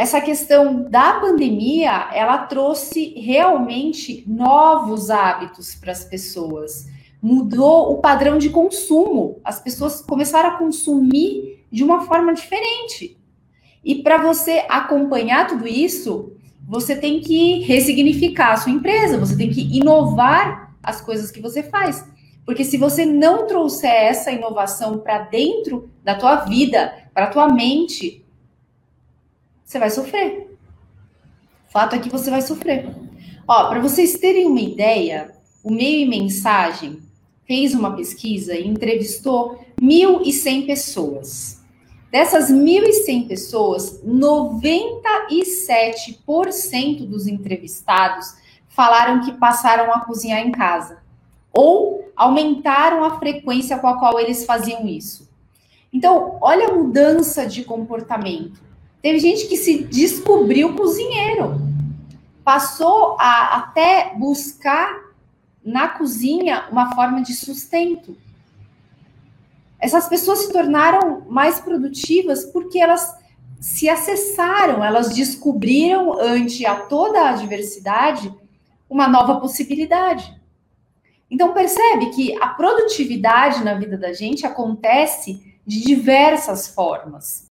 essa questão da pandemia, ela trouxe realmente novos hábitos para as pessoas. Mudou o padrão de consumo. As pessoas começaram a consumir de uma forma diferente. E para você acompanhar tudo isso, você tem que ressignificar a sua empresa, você tem que inovar as coisas que você faz. Porque se você não trouxer essa inovação para dentro da tua vida, para a tua mente, você vai sofrer. Fato é que você vai sofrer. Ó, para vocês terem uma ideia, o Meio e Mensagem fez uma pesquisa e entrevistou 1.100 pessoas. Dessas 1.100 pessoas, 97% dos entrevistados falaram que passaram a cozinhar em casa ou aumentaram a frequência com a qual eles faziam isso. Então, olha a mudança de comportamento. Teve gente que se descobriu cozinheiro, passou a até buscar na cozinha uma forma de sustento. Essas pessoas se tornaram mais produtivas porque elas se acessaram, elas descobriram ante a toda a adversidade uma nova possibilidade. Então percebe que a produtividade na vida da gente acontece de diversas formas.